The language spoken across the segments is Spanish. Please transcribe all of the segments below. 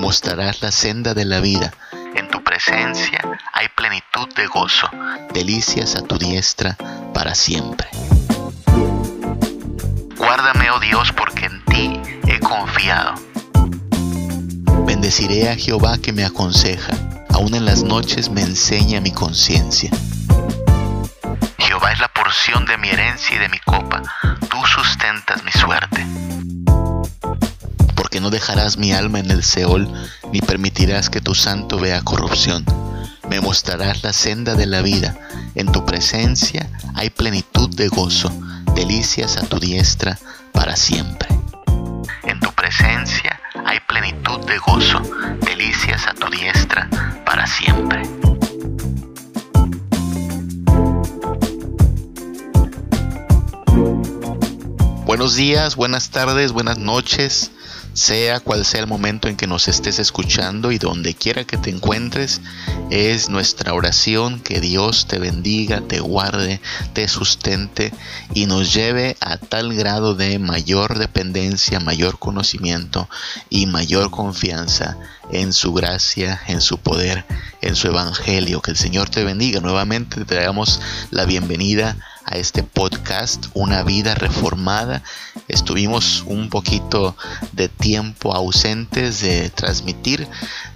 mostrarás la senda de la vida. En tu presencia hay plenitud de gozo, delicias a tu diestra para siempre. Guárdame, oh Dios, porque en ti he confiado. Bendeciré a Jehová que me aconseja, aun en las noches me enseña mi conciencia. No dejarás mi alma en el Seol, ni permitirás que tu santo vea corrupción. Me mostrarás la senda de la vida, en tu presencia hay plenitud de gozo, delicias a tu diestra para siempre. En tu presencia hay plenitud de gozo, delicias a tu diestra para siempre. Buenos días, buenas tardes, buenas noches sea cual sea el momento en que nos estés escuchando y donde quiera que te encuentres, es nuestra oración que Dios te bendiga, te guarde, te sustente y nos lleve a tal grado de mayor dependencia, mayor conocimiento y mayor confianza en su gracia, en su poder, en su evangelio. Que el Señor te bendiga. Nuevamente te damos la bienvenida a este podcast Una vida reformada. Estuvimos un poquito de tiempo ausentes de transmitir.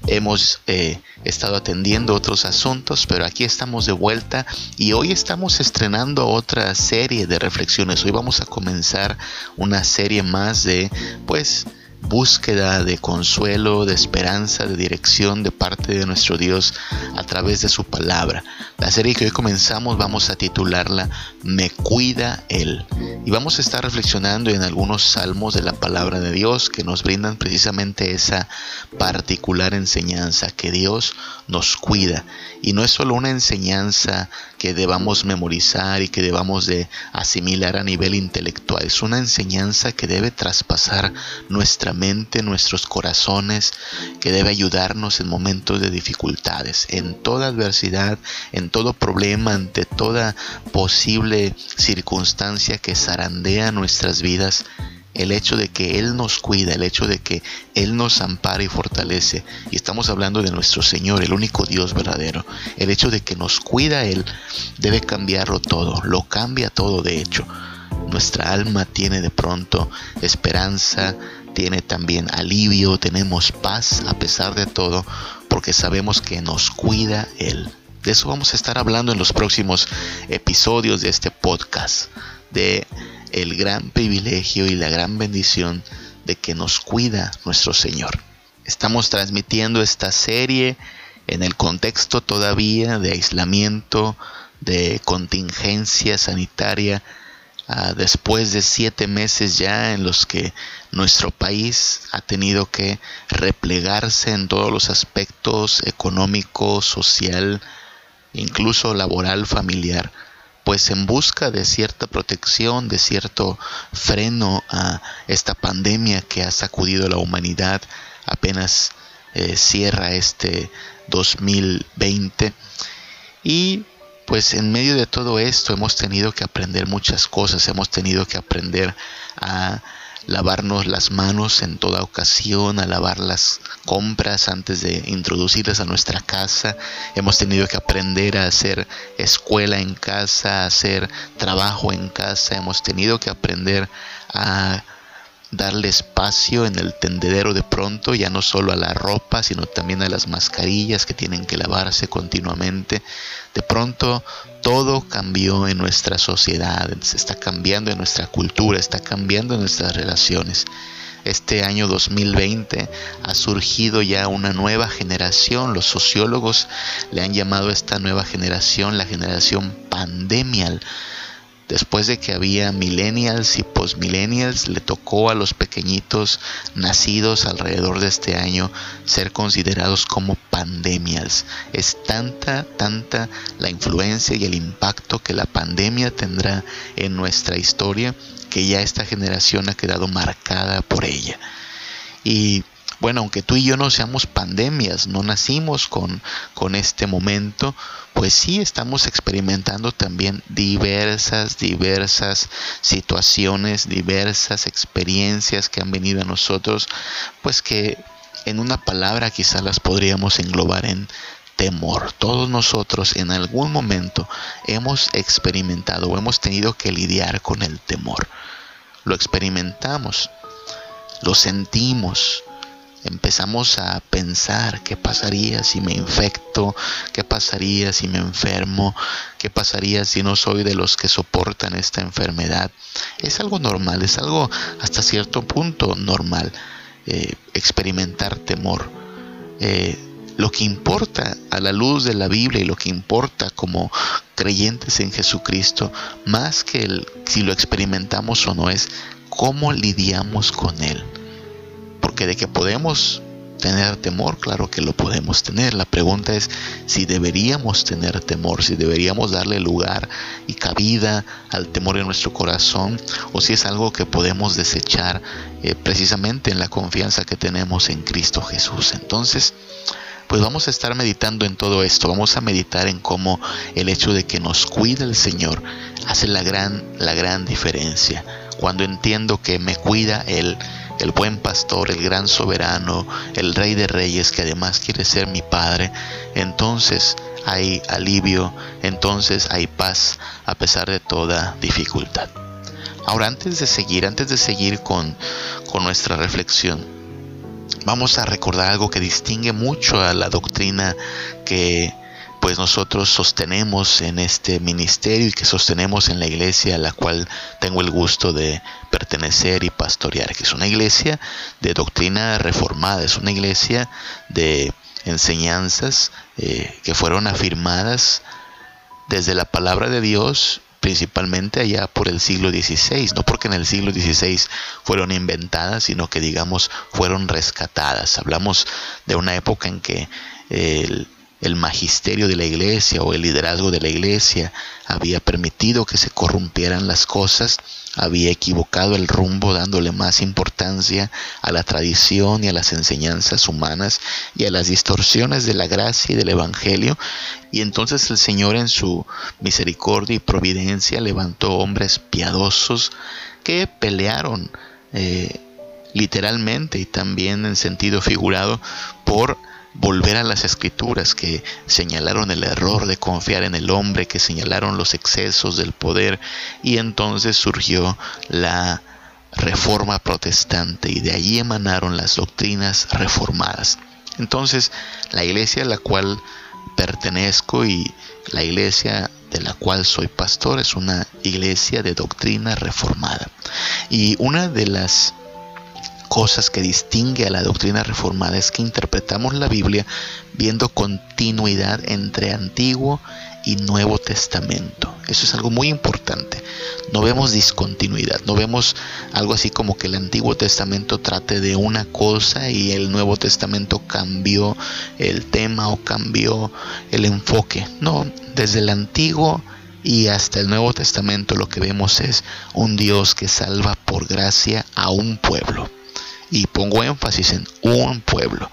Hemos eh, estado atendiendo otros asuntos, pero aquí estamos de vuelta y hoy estamos estrenando otra serie de reflexiones. Hoy vamos a comenzar una serie más de, pues, búsqueda de consuelo, de esperanza, de dirección de parte de nuestro Dios a través de su palabra. La serie que hoy comenzamos vamos a titularla Me cuida Él. Y vamos a estar reflexionando en algunos salmos de la palabra de Dios que nos brindan precisamente esa particular enseñanza que Dios nos cuida. Y no es solo una enseñanza que debamos memorizar y que debamos de asimilar a nivel intelectual, es una enseñanza que debe traspasar nuestra mente, nuestros corazones, que debe ayudarnos en momentos de dificultades, en toda adversidad, en todo problema, ante toda posible circunstancia que zarandea nuestras vidas el hecho de que Él nos cuida, el hecho de que Él nos ampara y fortalece, y estamos hablando de nuestro Señor, el único Dios verdadero, el hecho de que nos cuida Él debe cambiarlo todo, lo cambia todo de hecho. Nuestra alma tiene de pronto esperanza, tiene también alivio, tenemos paz a pesar de todo, porque sabemos que nos cuida Él. De eso vamos a estar hablando en los próximos episodios de este podcast, de el gran privilegio y la gran bendición de que nos cuida nuestro Señor. Estamos transmitiendo esta serie en el contexto todavía de aislamiento, de contingencia sanitaria, Ah, después de siete meses ya en los que nuestro país ha tenido que replegarse en todos los aspectos económico, social, incluso laboral, familiar, pues en busca de cierta protección, de cierto freno a esta pandemia que ha sacudido a la humanidad, apenas eh, cierra este 2020 y pues en medio de todo esto hemos tenido que aprender muchas cosas, hemos tenido que aprender a lavarnos las manos en toda ocasión, a lavar las compras antes de introducirlas a nuestra casa. Hemos tenido que aprender a hacer escuela en casa, a hacer trabajo en casa. Hemos tenido que aprender a darle espacio en el tendedero de pronto, ya no solo a la ropa, sino también a las mascarillas que tienen que lavarse continuamente. De pronto todo cambió en nuestra sociedad, se está cambiando en nuestra cultura, está cambiando en nuestras relaciones. Este año 2020 ha surgido ya una nueva generación, los sociólogos le han llamado a esta nueva generación la generación pandemial Después de que había millennials y postmillennials, le tocó a los pequeñitos nacidos alrededor de este año ser considerados como pandemials. Es tanta, tanta la influencia y el impacto que la pandemia tendrá en nuestra historia que ya esta generación ha quedado marcada por ella. Y bueno, aunque tú y yo no seamos pandemias, no nacimos con, con este momento, pues sí estamos experimentando también diversas, diversas situaciones, diversas experiencias que han venido a nosotros, pues que en una palabra quizás las podríamos englobar en temor. Todos nosotros en algún momento hemos experimentado o hemos tenido que lidiar con el temor. Lo experimentamos, lo sentimos, empezamos a pensar qué pasaría si me infecto, qué pasaría si me enfermo, qué pasaría si no soy de los que soportan esta enfermedad. Es algo normal, es algo hasta cierto punto normal eh, experimentar temor. Eh, lo que importa a la luz de la Biblia y lo que importa como creyentes en Jesucristo, más que si lo experimentamos o no, es cómo lidiamos con Él. Porque de que podemos tener temor, claro que lo podemos tener. La pregunta es si deberíamos tener temor, si deberíamos darle lugar y cabida al temor en nuestro corazón o si es algo que podemos desechar eh, precisamente en la confianza que tenemos en Cristo Jesús. Entonces, pues vamos a estar meditando en todo esto, vamos a meditar en cómo el hecho de que nos cuide el Señor hace la gran, la gran diferencia. Cuando entiendo que me cuida Él, el buen pastor, el gran soberano, el rey de reyes que además quiere ser mi Padre, entonces hay alivio, entonces hay paz a pesar de toda dificultad. Ahora, antes de seguir, antes de seguir con, con nuestra reflexión, vamos a recordar algo que distingue mucho a la doctrina que pues nosotros sostenemos en este ministerio y que sostenemos en la iglesia a la cual tengo el gusto de pertenecer y pastorear, que es una iglesia de doctrina reformada, es una iglesia de enseñanzas eh, que fueron afirmadas desde la palabra de Dios principalmente allá por el siglo XVI, no porque en el siglo XVI fueron inventadas, sino que digamos fueron rescatadas. Hablamos de una época en que el, el magisterio de la iglesia o el liderazgo de la iglesia había permitido que se corrompieran las cosas, había equivocado el rumbo dándole más importancia a la tradición y a las enseñanzas humanas y a las distorsiones de la gracia y del Evangelio. Y entonces el Señor en su misericordia y providencia levantó hombres piadosos que pelearon eh, literalmente y también en sentido figurado por volver a las escrituras que señalaron el error de confiar en el hombre, que señalaron los excesos del poder y entonces surgió la reforma protestante y de allí emanaron las doctrinas reformadas. Entonces la iglesia a la cual pertenezco y la iglesia de la cual soy pastor es una iglesia de doctrina reformada. Y una de las cosas que distingue a la doctrina reformada es que interpretamos la Biblia viendo continuidad entre Antiguo y Nuevo Testamento. Eso es algo muy importante. No vemos discontinuidad, no vemos algo así como que el Antiguo Testamento trate de una cosa y el Nuevo Testamento cambió el tema o cambió el enfoque. No, desde el Antiguo y hasta el Nuevo Testamento lo que vemos es un Dios que salva por gracia a un pueblo y pongo énfasis en un pueblo.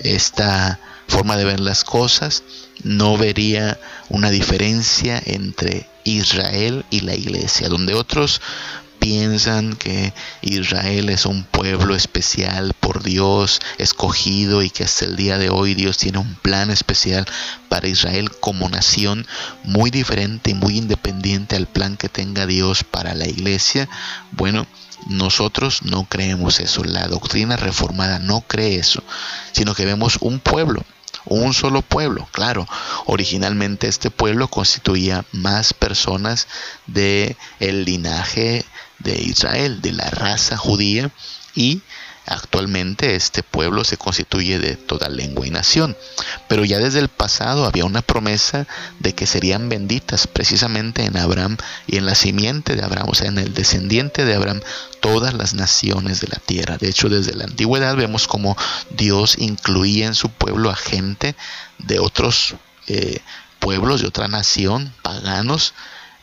Esta forma de ver las cosas no vería una diferencia entre Israel y la iglesia, donde otros piensan que Israel es un pueblo especial por Dios, escogido y que hasta el día de hoy Dios tiene un plan especial para Israel como nación muy diferente y muy independiente al plan que tenga Dios para la iglesia. Bueno, nosotros no creemos eso, la doctrina reformada no cree eso, sino que vemos un pueblo, un solo pueblo. Claro, originalmente este pueblo constituía más personas de el linaje de Israel, de la raza judía y Actualmente este pueblo se constituye de toda lengua y nación, pero ya desde el pasado había una promesa de que serían benditas precisamente en Abraham y en la simiente de Abraham, o sea, en el descendiente de Abraham, todas las naciones de la tierra. De hecho, desde la antigüedad vemos como Dios incluía en su pueblo a gente de otros eh, pueblos, de otra nación, paganos,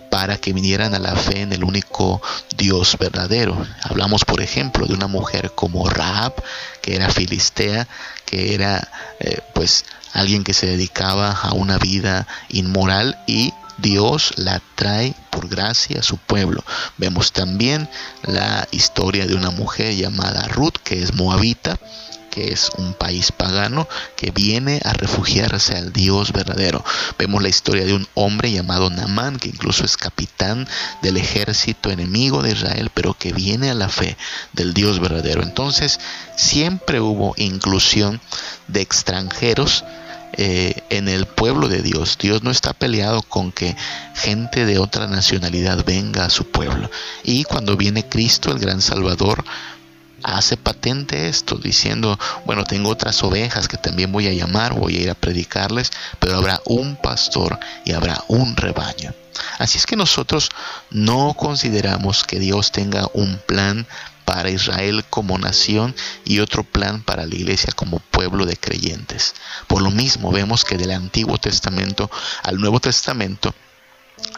para que vinieran a la fe en el único Dios verdadero. Hablamos, por ejemplo, de una mujer como Rahab, que era filistea, que era eh, pues alguien que se dedicaba a una vida inmoral y Dios la trae por gracia a su pueblo. Vemos también la historia de una mujer llamada Ruth, que es moabita, que es un país pagano que viene a refugiarse al Dios verdadero. Vemos la historia de un hombre llamado Naamán, que incluso es capitán del ejército enemigo de Israel, pero que viene a la fe del Dios verdadero. Entonces, siempre hubo inclusión de extranjeros eh, en el pueblo de Dios. Dios no está peleado con que gente de otra nacionalidad venga a su pueblo. Y cuando viene Cristo, el gran Salvador, hace patente esto, diciendo, bueno, tengo otras ovejas que también voy a llamar, voy a ir a predicarles, pero habrá un pastor y habrá un rebaño. Así es que nosotros no consideramos que Dios tenga un plan para Israel como nación y otro plan para la iglesia como pueblo de creyentes. Por lo mismo vemos que del Antiguo Testamento al Nuevo Testamento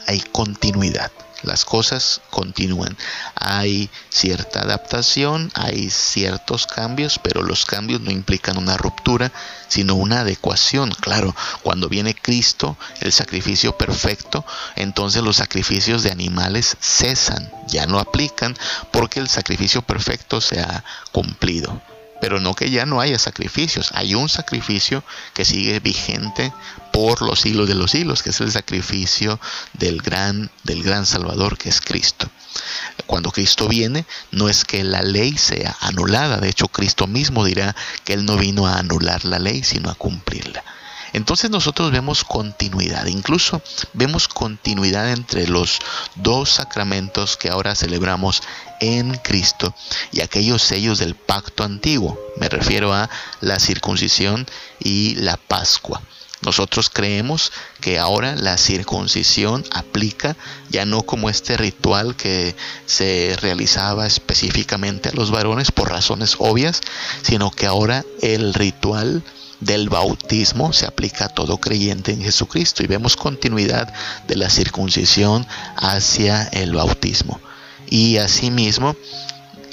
hay continuidad las cosas continúan. Hay cierta adaptación, hay ciertos cambios, pero los cambios no implican una ruptura, sino una adecuación. Claro, cuando viene Cristo, el sacrificio perfecto, entonces los sacrificios de animales cesan, ya no aplican porque el sacrificio perfecto se ha cumplido pero no que ya no haya sacrificios. Hay un sacrificio que sigue vigente por los siglos de los siglos, que es el sacrificio del gran, del gran Salvador, que es Cristo. Cuando Cristo viene, no es que la ley sea anulada, de hecho Cristo mismo dirá que Él no vino a anular la ley, sino a cumplirla. Entonces nosotros vemos continuidad, incluso vemos continuidad entre los dos sacramentos que ahora celebramos en Cristo y aquellos sellos del pacto antiguo. Me refiero a la circuncisión y la Pascua. Nosotros creemos que ahora la circuncisión aplica ya no como este ritual que se realizaba específicamente a los varones por razones obvias, sino que ahora el ritual del bautismo se aplica a todo creyente en Jesucristo y vemos continuidad de la circuncisión hacia el bautismo. Y asimismo,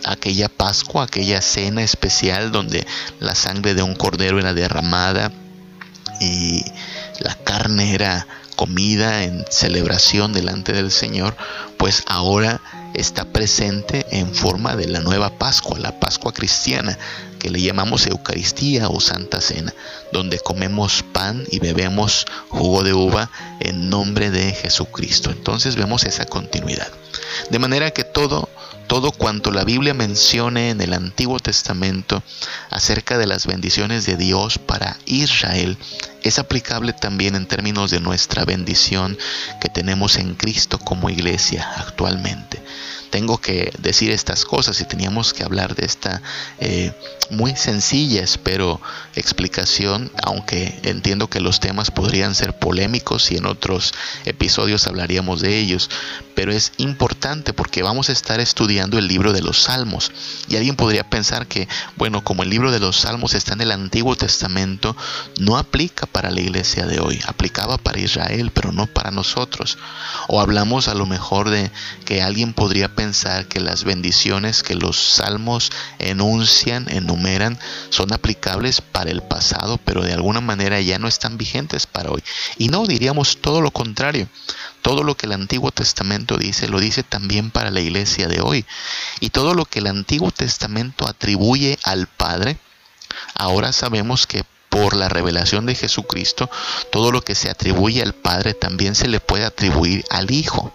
aquella Pascua, aquella cena especial donde la sangre de un cordero era derramada y la carne era comida en celebración delante del Señor, pues ahora está presente en forma de la nueva Pascua, la Pascua cristiana, que le llamamos Eucaristía o Santa Cena, donde comemos pan y bebemos jugo de uva en nombre de Jesucristo. Entonces vemos esa continuidad. De manera que todo todo cuanto la Biblia mencione en el Antiguo Testamento acerca de las bendiciones de Dios para Israel es aplicable también en términos de nuestra bendición que tenemos en Cristo como iglesia actualmente tengo que decir estas cosas y teníamos que hablar de esta eh, muy sencilla, espero, explicación, aunque entiendo que los temas podrían ser polémicos y en otros episodios hablaríamos de ellos, pero es importante porque vamos a estar estudiando el libro de los Salmos y alguien podría pensar que, bueno, como el libro de los Salmos está en el Antiguo Testamento, no aplica para la iglesia de hoy, aplicaba para Israel, pero no para nosotros. O hablamos a lo mejor de que alguien podría pensar que las bendiciones que los salmos enuncian, enumeran, son aplicables para el pasado, pero de alguna manera ya no están vigentes para hoy. Y no, diríamos todo lo contrario. Todo lo que el Antiguo Testamento dice, lo dice también para la iglesia de hoy. Y todo lo que el Antiguo Testamento atribuye al Padre, ahora sabemos que por la revelación de Jesucristo, todo lo que se atribuye al Padre también se le puede atribuir al Hijo.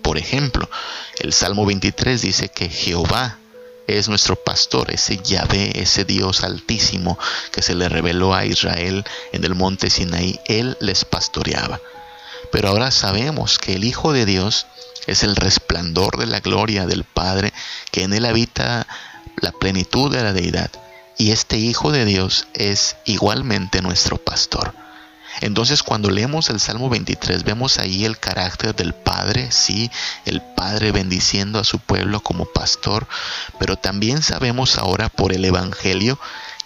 Por ejemplo, el Salmo 23 dice que Jehová es nuestro pastor, ese Yahvé, ese Dios altísimo que se le reveló a Israel en el monte Sinaí, él les pastoreaba. Pero ahora sabemos que el Hijo de Dios es el resplandor de la gloria del Padre, que en él habita la plenitud de la deidad. Y este Hijo de Dios es igualmente nuestro pastor. Entonces cuando leemos el Salmo 23 vemos ahí el carácter del Padre, sí, el Padre bendiciendo a su pueblo como pastor, pero también sabemos ahora por el Evangelio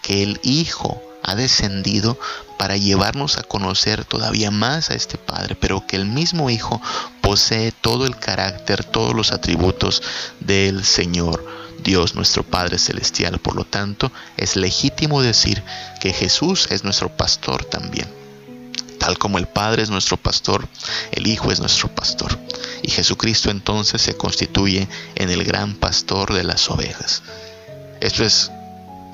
que el Hijo ha descendido para llevarnos a conocer todavía más a este Padre, pero que el mismo Hijo posee todo el carácter, todos los atributos del Señor. Dios nuestro Padre Celestial. Por lo tanto, es legítimo decir que Jesús es nuestro pastor también. Tal como el Padre es nuestro pastor, el Hijo es nuestro pastor. Y Jesucristo entonces se constituye en el gran pastor de las ovejas. Esto es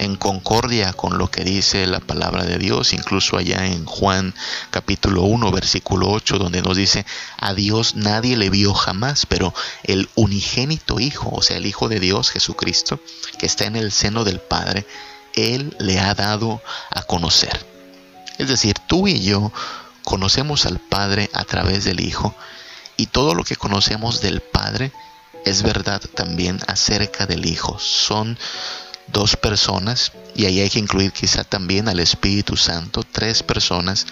en concordia con lo que dice la palabra de Dios, incluso allá en Juan capítulo 1 versículo 8 donde nos dice, a Dios nadie le vio jamás, pero el unigénito Hijo, o sea, el Hijo de Dios Jesucristo, que está en el seno del Padre, Él le ha dado a conocer. Es decir, tú y yo conocemos al Padre a través del Hijo y todo lo que conocemos del Padre es verdad también acerca del Hijo. Son dos personas, y ahí hay que incluir quizá también al Espíritu Santo, tres personas,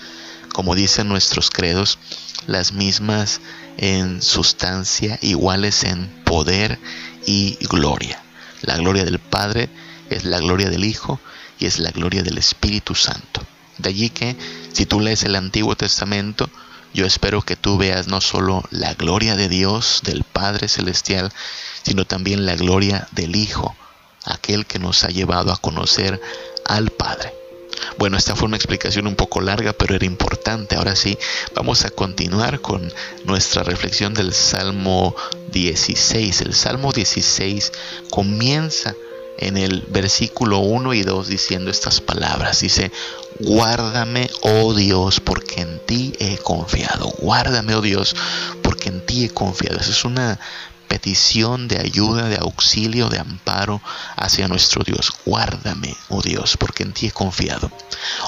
como dicen nuestros credos, las mismas en sustancia, iguales en poder y gloria. La gloria del Padre es la gloria del Hijo y es la gloria del Espíritu Santo. De allí que si tú lees el Antiguo Testamento, yo espero que tú veas no solo la gloria de Dios, del Padre Celestial, sino también la gloria del Hijo, aquel que nos ha llevado a conocer al Padre. Bueno, esta fue una explicación un poco larga, pero era importante. Ahora sí, vamos a continuar con nuestra reflexión del Salmo 16. El Salmo 16 comienza en el versículo 1 y 2 diciendo estas palabras. Dice, guárdame, oh Dios, porque en ti he confiado. Guárdame, oh Dios, porque en ti he confiado. Esa es una petición de ayuda, de auxilio, de amparo hacia nuestro Dios. Guárdame, oh Dios, porque en ti he confiado.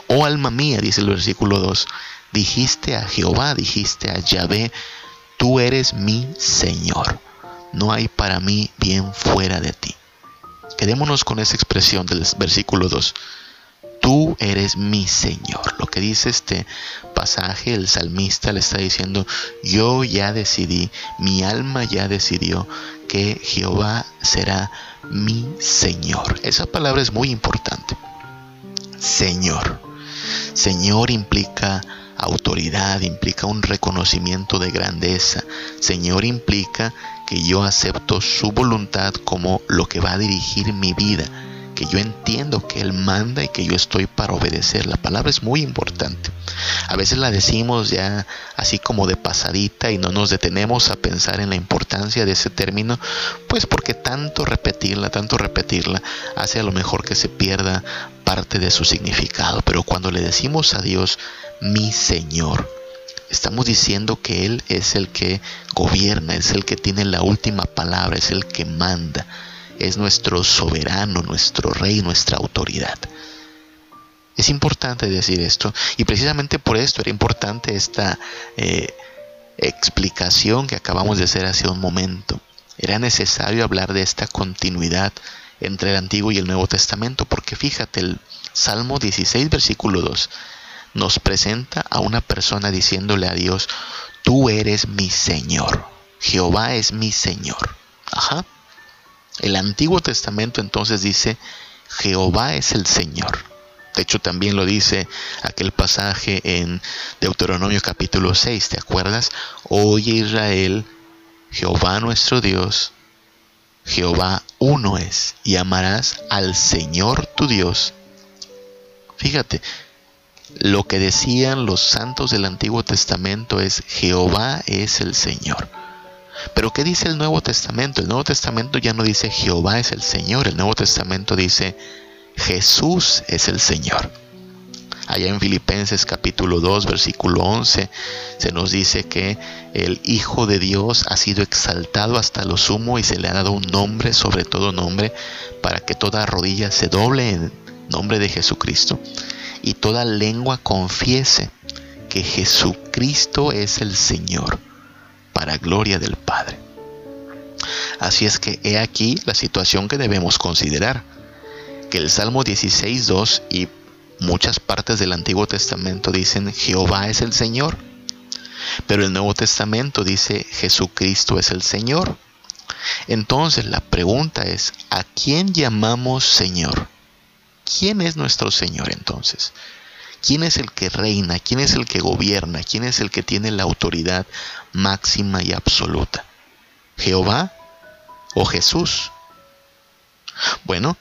Oh alma mía, dice el versículo 2, dijiste a Jehová, dijiste a Yahvé, tú eres mi Señor. No hay para mí bien fuera de ti. Quedémonos con esa expresión del versículo 2 tú eres mi Señor. Lo que dice este pasaje, el salmista le está diciendo, yo ya decidí, mi alma ya decidió que Jehová será mi Señor. Esa palabra es muy importante. Señor. Señor implica autoridad, implica un reconocimiento de grandeza. Señor implica que yo acepto su voluntad como lo que va a dirigir mi vida que yo entiendo que Él manda y que yo estoy para obedecer. La palabra es muy importante. A veces la decimos ya así como de pasadita y no nos detenemos a pensar en la importancia de ese término, pues porque tanto repetirla, tanto repetirla, hace a lo mejor que se pierda parte de su significado. Pero cuando le decimos a Dios, mi Señor, estamos diciendo que Él es el que gobierna, es el que tiene la última palabra, es el que manda es nuestro soberano, nuestro rey, nuestra autoridad. Es importante decir esto y precisamente por esto era importante esta eh, explicación que acabamos de hacer hace un momento. Era necesario hablar de esta continuidad entre el Antiguo y el Nuevo Testamento porque fíjate, el Salmo 16, versículo 2 nos presenta a una persona diciéndole a Dios, tú eres mi Señor, Jehová es mi Señor. Ajá. El Antiguo Testamento entonces dice, Jehová es el Señor. De hecho, también lo dice aquel pasaje en Deuteronomio capítulo 6, ¿te acuerdas? Oye Israel, Jehová nuestro Dios, Jehová uno es, y amarás al Señor tu Dios. Fíjate, lo que decían los santos del Antiguo Testamento es, Jehová es el Señor. Pero ¿qué dice el Nuevo Testamento? El Nuevo Testamento ya no dice Jehová es el Señor, el Nuevo Testamento dice Jesús es el Señor. Allá en Filipenses capítulo 2, versículo 11, se nos dice que el Hijo de Dios ha sido exaltado hasta lo sumo y se le ha dado un nombre sobre todo nombre para que toda rodilla se doble en nombre de Jesucristo y toda lengua confiese que Jesucristo es el Señor para gloria del Padre. Así es que he aquí la situación que debemos considerar, que el Salmo 16.2 y muchas partes del Antiguo Testamento dicen Jehová es el Señor, pero el Nuevo Testamento dice Jesucristo es el Señor. Entonces la pregunta es, ¿a quién llamamos Señor? ¿Quién es nuestro Señor entonces? ¿Quién es el que reina? ¿Quién es el que gobierna? ¿Quién es el que tiene la autoridad máxima y absoluta? ¿Jehová o Jesús? Bueno,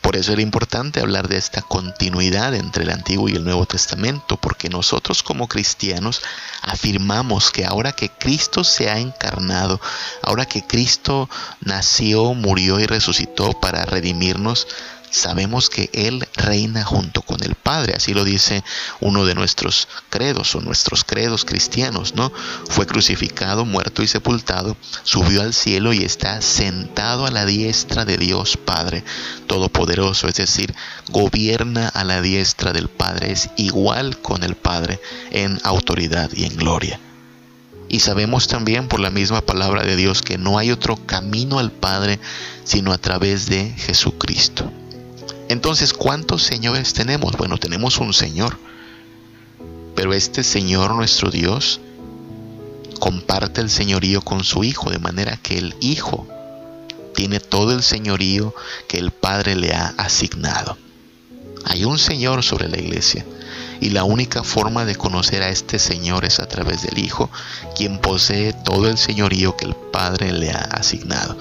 por eso era importante hablar de esta continuidad entre el Antiguo y el Nuevo Testamento, porque nosotros como cristianos afirmamos que ahora que Cristo se ha encarnado, ahora que Cristo nació, murió y resucitó para redimirnos, sabemos que Él reina junto con el Padre. Así lo dice uno de nuestros credos o nuestros credos cristianos, ¿no? Fue crucificado, muerto y sepultado, subió al cielo y está sentado a la diestra de Dios Padre Todopoderoso, es decir, gobierna a la diestra del Padre, es igual con el Padre en autoridad y en gloria. Y sabemos también por la misma palabra de Dios que no hay otro camino al Padre sino a través de Jesucristo. Entonces, ¿cuántos señores tenemos? Bueno, tenemos un Señor. Pero este Señor nuestro Dios comparte el señorío con su Hijo, de manera que el Hijo tiene todo el señorío que el Padre le ha asignado. Hay un Señor sobre la iglesia y la única forma de conocer a este Señor es a través del Hijo, quien posee todo el señorío que el Padre le ha asignado.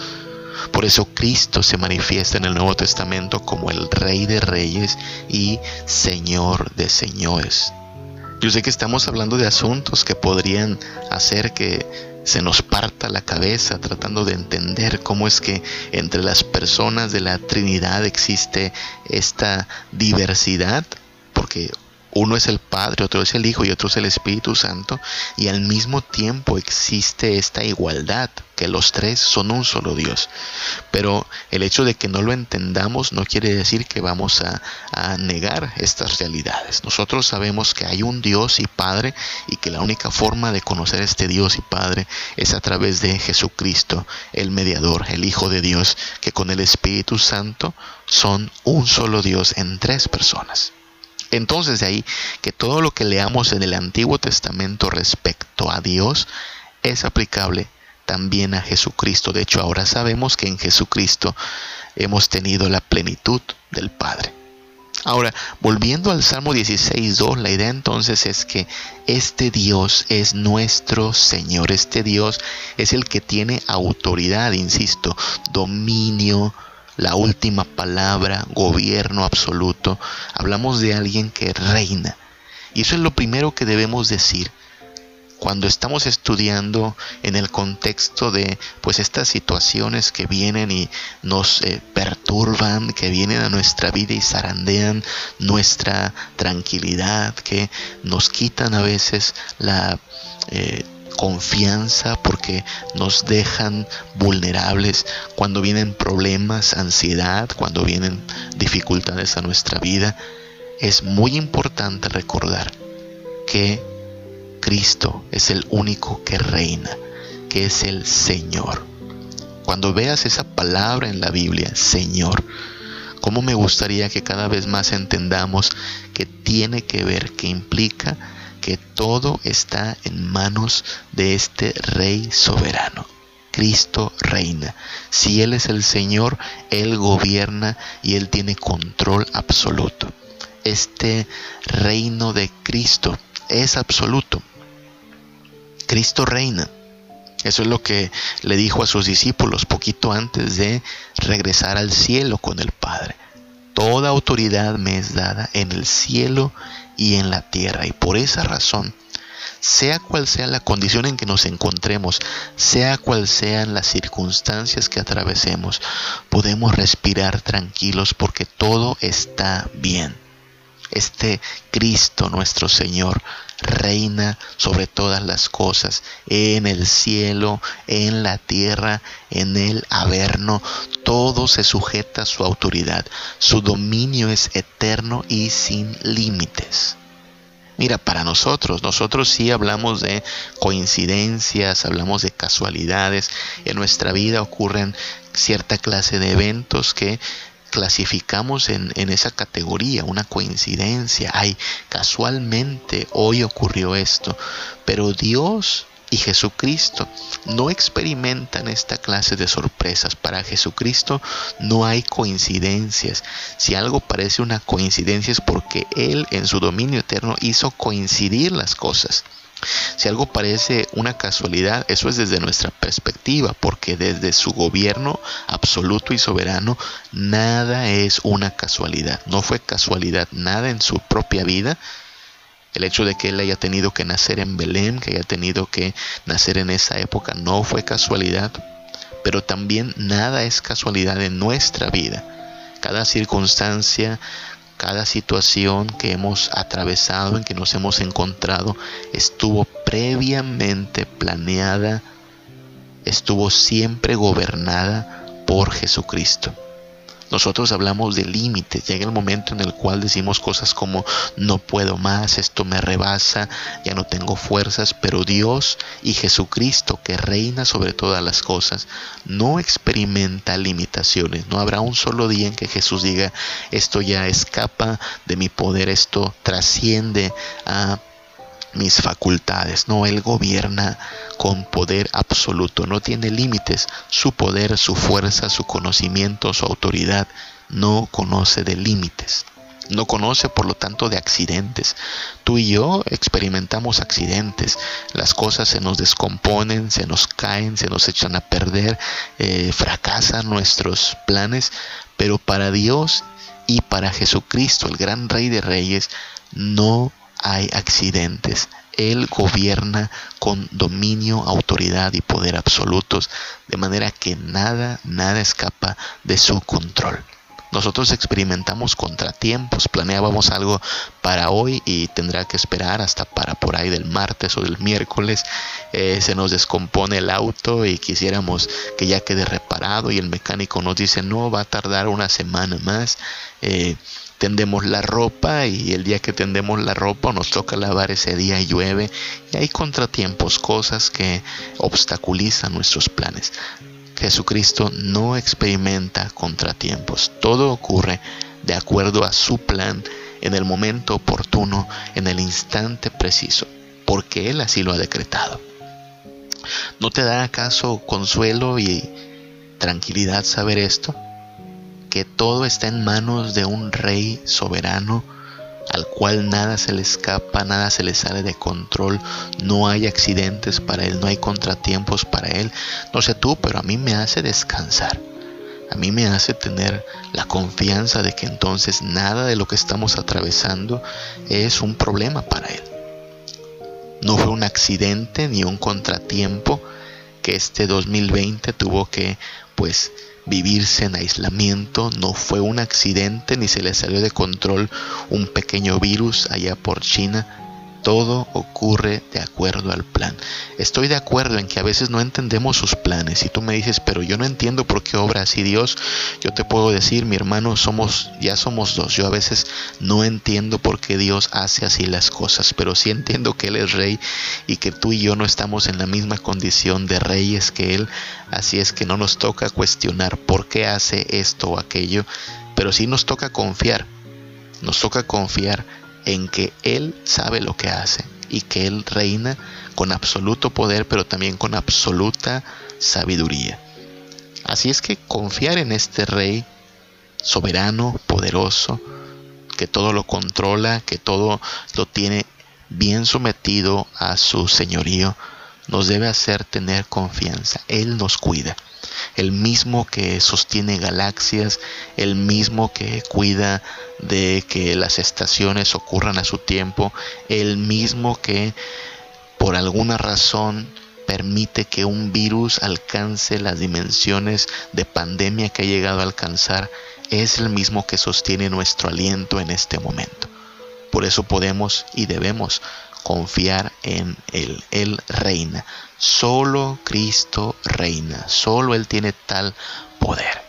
Por eso Cristo se manifiesta en el Nuevo Testamento como el Rey de Reyes y Señor de Señores. Yo sé que estamos hablando de asuntos que podrían hacer que se nos parta la cabeza tratando de entender cómo es que entre las personas de la Trinidad existe esta diversidad, porque uno es el Padre, otro es el Hijo y otro es el Espíritu Santo, y al mismo tiempo existe esta igualdad, que los tres son un solo Dios. Pero el hecho de que no lo entendamos no quiere decir que vamos a, negar estas realidades. Nosotros sabemos que hay un Dios y Padre y que la única forma de conocer a este Dios y Padre es a través de Jesucristo, el mediador, el Hijo de Dios, que con el Espíritu Santo son un solo Dios en tres personas. Entonces de ahí que todo lo que leamos en el Antiguo Testamento respecto a Dios es aplicable también a Jesucristo. De hecho, ahora sabemos que en Jesucristo hemos tenido la plenitud del Padre. Ahora, volviendo al Salmo 16.2, la idea entonces es que este Dios es nuestro Señor. Este Dios es el que tiene autoridad, insisto, dominio, la última palabra, gobierno absoluto. Hablamos de alguien que reina. Y eso es lo primero que debemos decir cuando estamos estudiando en el contexto de pues estas situaciones que vienen y nos eh, perturban, que vienen a nuestra vida y zarandean nuestra tranquilidad, que nos quitan a veces la eh, confianza porque nos dejan vulnerables cuando vienen problemas, ansiedad, cuando vienen dificultades a nuestra vida, es muy importante recordar que Cristo es el único que reina, que es el Señor. Cuando veas esa palabra en la Biblia, Señor, cómo me gustaría que cada vez más entendamos que tiene que ver, que implica que todo está en manos de este Rey soberano. Cristo reina. Si Él es el Señor, Él gobierna y Él tiene control absoluto. Este reino de Cristo es absoluto. Cristo reina. Eso es lo que le dijo a sus discípulos poquito antes de regresar al cielo con el Padre. Toda autoridad me es dada en el cielo y en la tierra. Y por esa razón, sea cual sea la condición en que nos encontremos, sea cual sean las circunstancias que atravesemos, podemos respirar tranquilos porque todo está bien. Este Cristo nuestro Señor reina sobre todas las cosas, en el cielo, en la tierra, en el averno, todo se sujeta a su autoridad, su dominio es eterno y sin límites. Mira, para nosotros, nosotros sí hablamos de coincidencias, hablamos de casualidades, en nuestra vida ocurren cierta clase de eventos que clasificamos en, esa categoría, una coincidencia. Ay, casualmente hoy ocurrió esto. Pero Dios y Jesucristo no experimentan esta clase de sorpresas. Para Jesucristo no hay coincidencias. Si algo parece una coincidencia es porque Él en su dominio eterno hizo coincidir las cosas. Si algo parece una casualidad, eso es desde nuestra perspectiva, porque desde su gobierno absoluto y soberano, nada es una casualidad. No fue casualidad nada en su propia vida. El hecho de que él haya tenido que nacer en Belén, que haya tenido que nacer en esa época, no fue casualidad. Pero también nada es casualidad en nuestra vida Cada circunstancia, cada situación que hemos atravesado, en que nos hemos encontrado, estuvo previamente planeada, estuvo siempre gobernada por Jesucristo. Nosotros hablamos de límites, llega el momento en el cual decimos cosas como no puedo más, esto me rebasa, ya no tengo fuerzas, pero Dios y Jesucristo que reina sobre todas las cosas no experimenta limitaciones. No habrá un solo día en que Jesús diga esto ya escapa de mi poder, esto trasciende a mis facultades. No, Él gobierna con poder absoluto, no tiene límites. Su poder, su fuerza, su conocimiento, su autoridad no conoce de límites. No conoce, por lo tanto, de accidentes. Tú y yo experimentamos accidentes. Las cosas se nos descomponen, se nos caen, se nos echan a perder, eh, fracasan nuestros planes. Pero para Dios y para Jesucristo, el gran Rey de Reyes, no hay accidentes. Él gobierna con dominio, autoridad y poder absolutos, de manera que nada, nada escapa de su control. Nosotros experimentamos contratiempos, planeábamos algo para hoy y tendrá que esperar hasta para por ahí del martes o del miércoles. Eh, se nos descompone el auto y quisiéramos que ya quede reparado y el mecánico nos dice no, va a tardar una semana más. Eh, tendemos la ropa y el día que tendemos la ropa nos toca lavar ese día y llueve y hay contratiempos, cosas que obstaculizan nuestros planes. Jesucristo no experimenta contratiempos, todo ocurre de acuerdo a su plan en el momento oportuno, en el instante preciso, porque Él así lo ha decretado. ¿No te da acaso consuelo y tranquilidad saber esto? Que todo está en manos de un rey soberano al cual nada se le escapa, nada se le sale de control, no hay accidentes para él, no hay contratiempos para él. No sé tú, pero a mí me hace descansar. A mí me hace tener la confianza de que entonces nada de lo que estamos atravesando es un problema para él. No fue un accidente ni un contratiempo que este 2020 tuvo que pues vivirse en aislamiento, no fue un accidente ni se le salió de control un pequeño virus allá por China, todo ocurre de acuerdo al plan. Estoy de acuerdo en que a veces no entendemos sus planes. Y tú me dices, pero yo no entiendo por qué obra así Dios. Yo te puedo decir, mi hermano, somos, ya somos dos. Yo a veces no entiendo por qué Dios hace así las cosas. Pero sí entiendo que Él es rey y que tú y yo no estamos en la misma condición de reyes que Él. Así es que no nos toca cuestionar por qué hace esto o aquello. Pero sí nos toca confiar. Nos toca confiar en que Él sabe lo que hace y que Él reina con absoluto poder, pero también con absoluta sabiduría. Así es que confiar en este Rey soberano, poderoso, que todo lo controla, que todo lo tiene bien sometido a su señorío, nos debe hacer tener confianza. Él nos cuida el mismo que sostiene galaxias, el mismo que cuida de que las estaciones ocurran a su tiempo, el mismo que por alguna razón permite que un virus alcance las dimensiones de pandemia que ha llegado a alcanzar, es el mismo que sostiene nuestro aliento en este momento. Por eso podemos y debemos confiar en Él. Él reina. Solo Cristo reina. Solo Él tiene tal poder.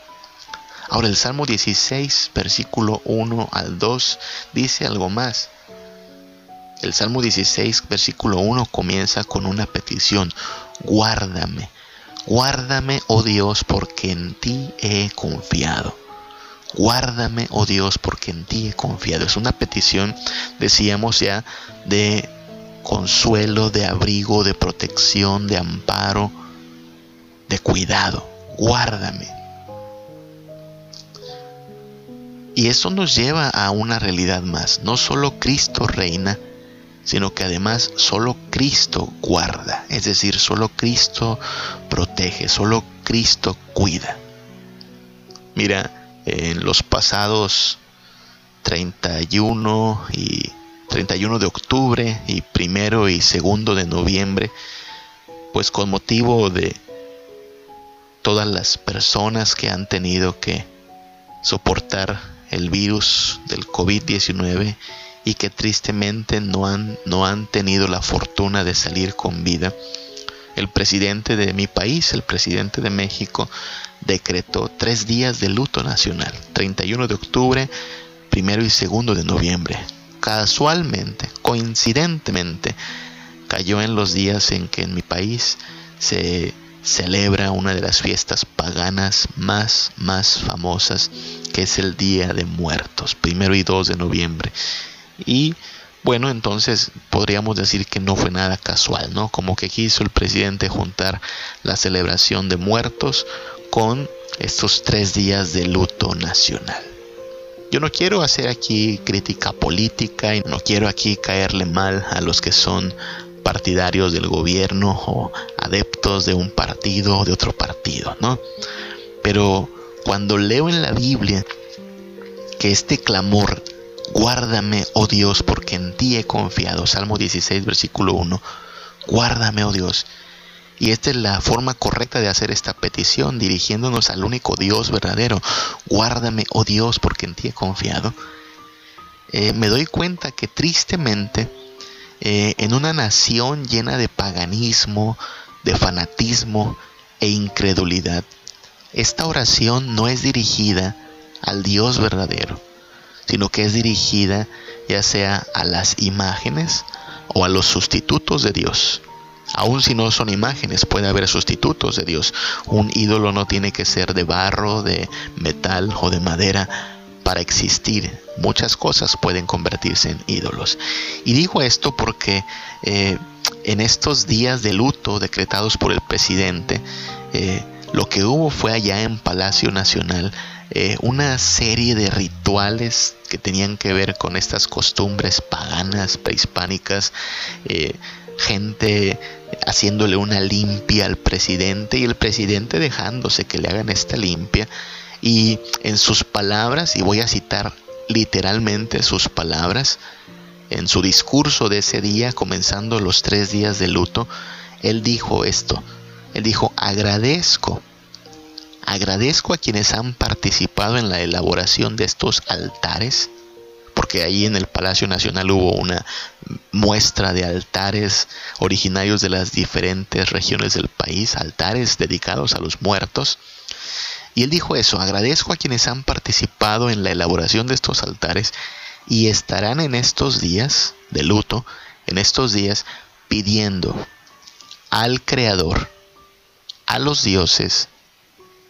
Ahora el Salmo 16, versículo 1 al 2 dice algo más. El Salmo 16, versículo 1 comienza con una petición. Guárdame, guárdame, oh Dios, porque en ti he confiado. Guárdame, oh Dios, porque en ti he confiado. Es una petición, decíamos ya, de consuelo, de abrigo, de protección, de amparo, de cuidado. Guárdame. Y eso nos lleva a una realidad más. No solo Cristo reina, sino que además solo Cristo guarda. Es decir, solo Cristo protege, solo Cristo cuida. Mira, en los pasados 31 y 31 de octubre y primero y segundo de noviembre, pues con motivo de todas las personas que han tenido que soportar el virus del COVID-19 y que tristemente no han, no han tenido la fortuna de salir con vida. El presidente de mi país, el presidente de México, decretó tres días de luto nacional, 31 de octubre, primero y segundo de noviembre. Casualmente, coincidentemente, cayó en los días en que en mi país se celebra una de las fiestas paganas más, más famosas, que es el Día de Muertos, primero y 2 de noviembre. Y bueno, entonces podríamos decir que no fue nada casual, ¿no? Como que quiso el presidente juntar la celebración de muertos con estos tres días de luto nacional. Yo no quiero hacer aquí crítica política y no quiero aquí caerle mal a los que son partidarios del gobierno o adeptos de un partido o de otro partido, ¿no? Pero cuando leo en la Biblia que este clamor Guárdame, oh Dios, porque en ti he confiado. Salmo 16, versículo 1. Guárdame, oh Dios. Y esta es la forma correcta de hacer esta petición, dirigiéndonos al único Dios verdadero. Guárdame, oh Dios, porque en ti he confiado. Eh, me doy cuenta que tristemente, eh, en una nación llena de paganismo, de fanatismo e incredulidad, esta oración no es dirigida al Dios verdadero sino que es dirigida ya sea a las imágenes o a los sustitutos de Dios. Aun si no son imágenes, puede haber sustitutos de Dios. Un ídolo no tiene que ser de barro, de metal o de madera para existir. Muchas cosas pueden convertirse en ídolos. Y digo esto porque eh, en estos días de luto decretados por el presidente, eh, lo que hubo fue allá en Palacio Nacional eh, una serie de rituales que tenían que ver con estas costumbres paganas, prehispánicas, eh, gente haciéndole una limpia al presidente y el presidente dejándose que le hagan esta limpia. Y en sus palabras, y voy a citar literalmente sus palabras, en su discurso de ese día, comenzando los tres días de luto, él dijo esto, él dijo, agradezco Agradezco a quienes han participado en la elaboración de estos altares, porque ahí en el Palacio Nacional hubo una muestra de altares originarios de las diferentes regiones del país, altares dedicados a los muertos. Y él dijo eso, agradezco a quienes han participado en la elaboración de estos altares y estarán en estos días de luto, en estos días pidiendo al Creador, a los dioses,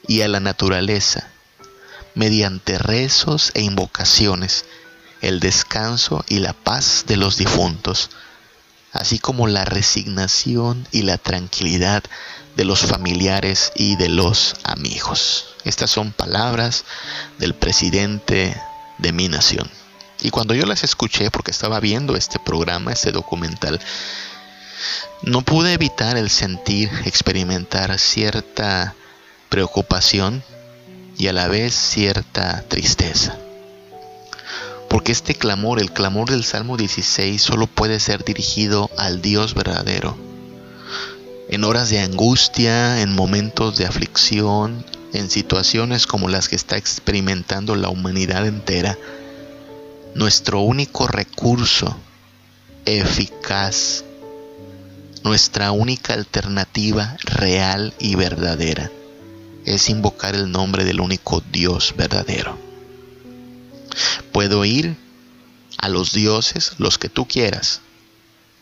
y a la naturaleza, mediante rezos e invocaciones, el descanso y la paz de los difuntos, así como la resignación y la tranquilidad de los familiares y de los amigos. Estas son palabras del presidente de mi nación. Y cuando yo las escuché, porque estaba viendo este programa, este documental, no pude evitar el sentir, experimentar cierta preocupación y a la vez cierta tristeza. Porque este clamor, el clamor del Salmo 16, solo puede ser dirigido al Dios verdadero. En horas de angustia, en momentos de aflicción, en situaciones como las que está experimentando la humanidad entera, nuestro único recurso eficaz, nuestra única alternativa real y verdadera es invocar el nombre del único Dios verdadero. Puedo ir a los dioses, los que tú quieras,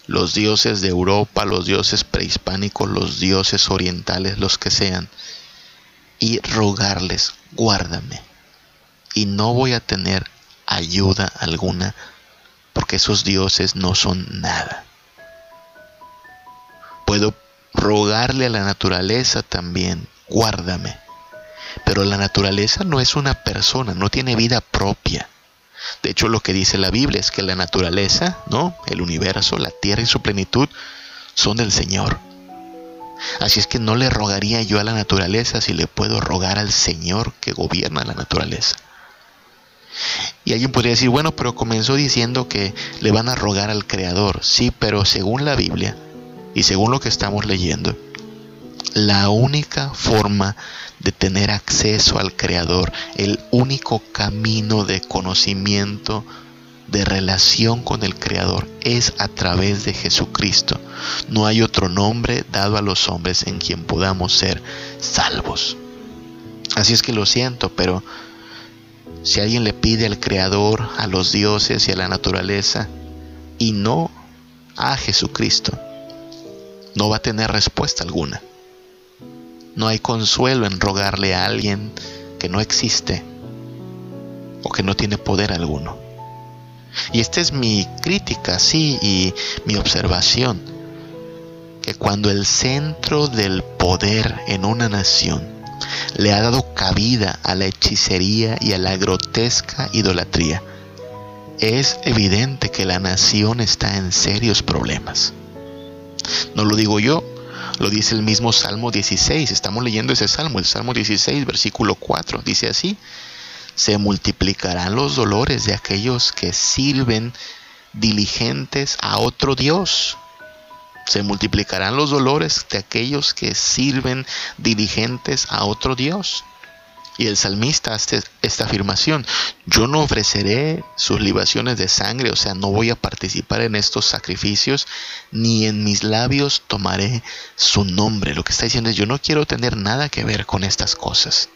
los dioses de Europa, los dioses prehispánicos, los dioses orientales, los que sean, y rogarles, guárdame. Y no voy a tener ayuda alguna, porque esos dioses no son nada. Puedo rogarle a la naturaleza también, guárdame. Pero la naturaleza no es una persona, no tiene vida propia. De hecho, lo que dice la Biblia es que la naturaleza, ¿no? El universo, la tierra y su plenitud son del Señor. Así es que no le rogaría yo a la naturaleza si le puedo rogar al Señor que gobierna la naturaleza. Y alguien podría decir, bueno, pero comenzó diciendo que le van a rogar al Creador. Sí, pero según la Biblia y según lo que estamos leyendo, la única forma de tener acceso al Creador, el único camino de conocimiento, de relación con el Creador es a través de Jesucristo. No hay otro nombre dado a los hombres en quien podamos ser salvos. Así es que lo siento, pero si alguien le pide al Creador, a los dioses y a la naturaleza, y no a Jesucristo, no va a tener respuesta alguna. No hay consuelo en rogarle a alguien que no existe o que no tiene poder alguno. Y esta es mi crítica, sí, y mi observación, que cuando el centro del poder en una nación le ha dado cabida a la hechicería y a la grotesca idolatría, es evidente que la nación está en serios problemas. No lo digo yo, lo dice el mismo Salmo 16. Estamos leyendo ese Salmo, el Salmo 16, versículo 4. Dice así, se multiplicarán los dolores de aquellos que sirven diligentes a otro Dios. Se multiplicarán los dolores de aquellos que sirven diligentes a otro Dios. Y el salmista hace esta afirmación, yo no ofreceré sus libaciones de sangre, o sea, no voy a participar en estos sacrificios, ni en mis labios tomaré su nombre. Lo que está diciendo es, yo no quiero tener nada que ver con estas cosas.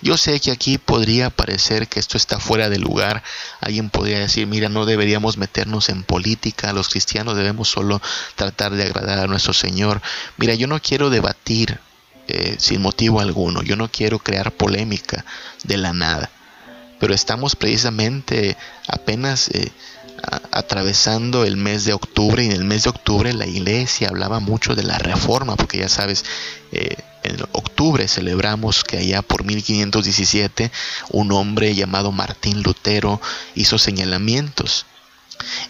Yo sé que aquí podría parecer que esto está fuera de lugar. Alguien podría decir, mira, no deberíamos meternos en política, los cristianos debemos solo tratar de agradar a nuestro Señor. Mira, yo no quiero debatir eh, sin motivo alguno. Yo no quiero crear polémica de la nada. Pero estamos precisamente apenas eh, atravesando el mes de octubre y en el mes de octubre la iglesia hablaba mucho de la reforma, porque ya sabes, eh, en octubre celebramos que allá por 1517 un hombre llamado Martín Lutero hizo señalamientos.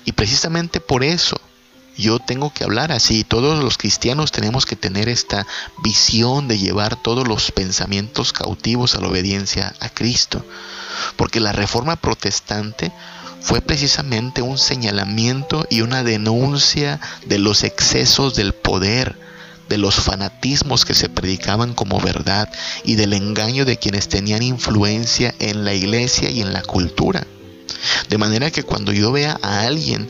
Y precisamente por eso yo tengo que hablar así. Todos los cristianos tenemos que tener esta visión de llevar todos los pensamientos cautivos a la obediencia a Cristo. Porque la reforma protestante fue precisamente un señalamiento y una denuncia de los excesos del poder, de los fanatismos que se predicaban como verdad y del engaño de quienes tenían influencia en la iglesia y en la cultura. De manera que cuando yo vea a alguien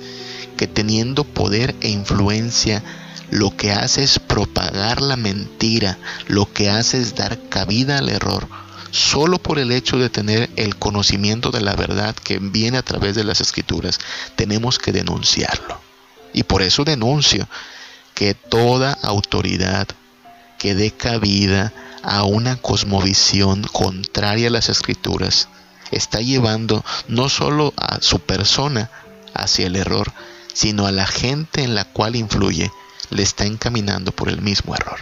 que teniendo poder e influencia, lo que hace es propagar la mentira, lo que hace es dar cabida al error, solo por el hecho de tener el conocimiento de la verdad que viene a través de las escrituras, tenemos que denunciarlo. Y por eso denuncio que toda autoridad que dé cabida a una cosmovisión contraria a las escrituras está llevando no solo a su persona hacia el error, sino a la gente en la cual influye, le está encaminando por el mismo error.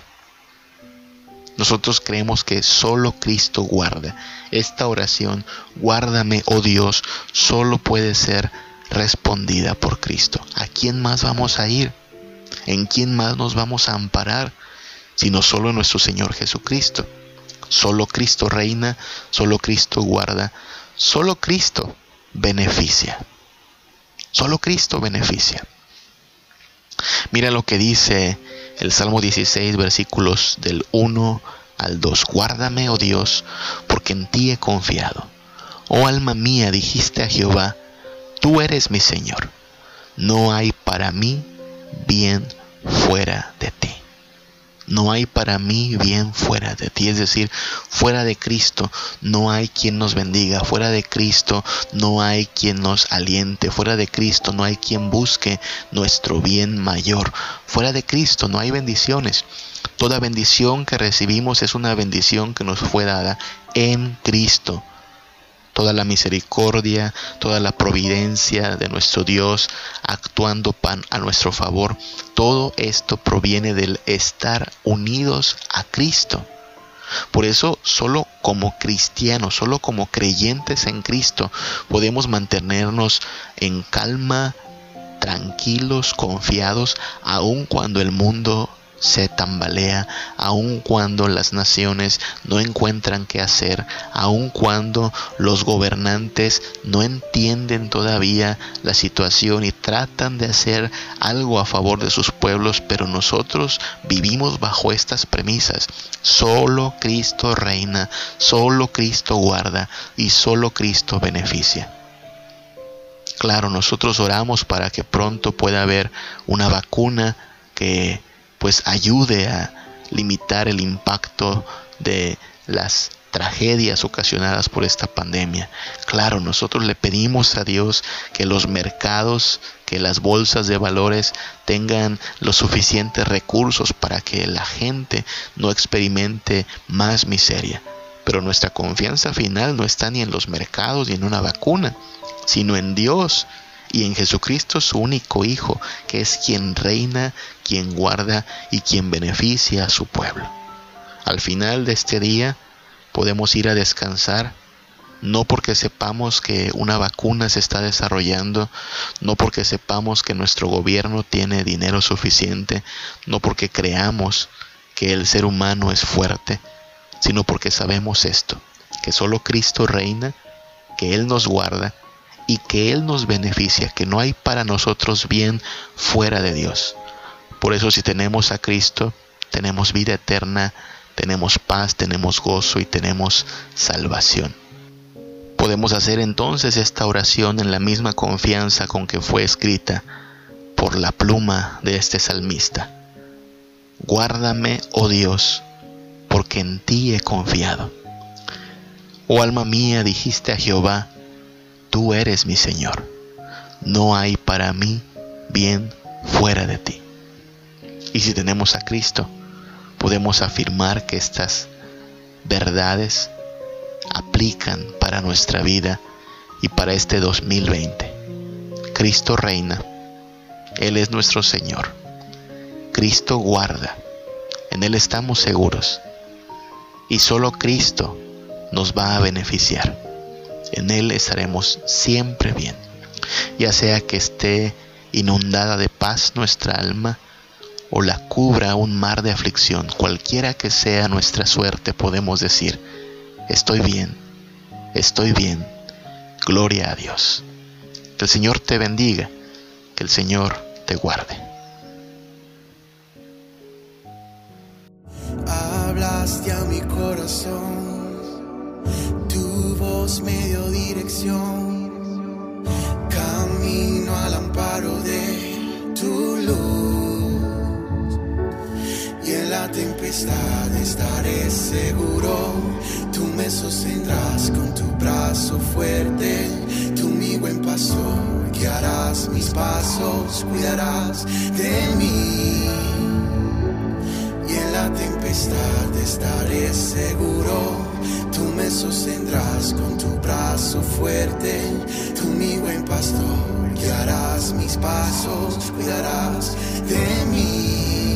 Nosotros creemos que solo Cristo guarda. Esta oración, guárdame, oh Dios, solo puede ser respondida por Cristo. ¿A quién más vamos a ir? ¿En quién más nos vamos a amparar? Sino solo nuestro Señor Jesucristo. Solo Cristo reina, solo Cristo guarda, solo Cristo beneficia. Solo Cristo beneficia. Mira lo que dice el Salmo 16, versículos del 1 al 2. Guárdame, oh Dios, porque en ti he confiado. Oh alma mía, dijiste a Jehová, tú eres mi Señor. No hay para mí bien fuera de ti. No hay para mí bien fuera de ti, es decir, fuera de Cristo no hay quien nos bendiga, fuera de Cristo no hay quien nos aliente, fuera de Cristo no hay quien busque nuestro bien mayor, fuera de Cristo no hay bendiciones. Toda bendición que recibimos es una bendición que nos fue dada en Cristo toda la misericordia, toda la providencia de nuestro Dios actuando pan a nuestro favor. Todo esto proviene del estar unidos a Cristo. Por eso solo como cristianos, solo como creyentes en Cristo podemos mantenernos en calma, tranquilos, confiados, aun cuando el mundo se tambalea, aun cuando las naciones no encuentran qué hacer, aun cuando los gobernantes no entienden todavía la situación y tratan de hacer algo a favor de sus pueblos, pero nosotros vivimos bajo estas premisas. Solo Cristo reina, solo Cristo guarda y solo Cristo beneficia. Claro, nosotros oramos para que pronto pueda haber una vacuna que pues ayude a limitar el impacto de las tragedias ocasionadas por esta pandemia. Claro, nosotros le pedimos a Dios que los mercados, que las bolsas de valores tengan los suficientes recursos para que la gente no experimente más miseria. Pero nuestra confianza final no está ni en los mercados ni en una vacuna, sino en Dios y en Jesucristo su único Hijo, que es quien reina, quien guarda y quien beneficia a su pueblo. Al final de este día podemos ir a descansar, no porque sepamos que una vacuna se está desarrollando, no porque sepamos que nuestro gobierno tiene dinero suficiente, no porque creamos que el ser humano es fuerte, sino porque sabemos esto, que solo Cristo reina, que Él nos guarda y que Él nos beneficia, que no hay para nosotros bien fuera de Dios. Por eso si tenemos a Cristo, tenemos vida eterna, tenemos paz, tenemos gozo y tenemos salvación. Podemos hacer entonces esta oración en la misma confianza con que fue escrita por la pluma de este salmista. Guárdame, oh Dios, porque en ti he confiado. Oh alma mía, dijiste a Jehová, tú eres mi Señor. No hay para mí bien fuera de ti. Y si tenemos a Cristo, podemos afirmar que estas verdades aplican para nuestra vida y para este 2020. Cristo reina, Él es nuestro Señor. Cristo guarda, en Él estamos seguros. Y solo Cristo nos va a beneficiar en Él estaremos siempre bien. Ya sea que esté inundada de paz nuestra alma o la cubra un mar de aflicción, cualquiera que sea nuestra suerte, podemos decir, estoy bien, estoy bien, gloria a Dios. Que el Señor te bendiga, que el Señor te guarde. Hablaste a mi corazón me dio dirección, camino al amparo de tu luz. Y en la tempestad estaré seguro, tú me sostendrás con tu brazo fuerte, tú mi buen pastor, guiarás mis pasos, cuidarás de mí. Y en la tempestad estaré seguro Tú me sostendrás con tu brazo fuerte, tú mi buen pastor, guiarás mis pasos, cuidarás de mí.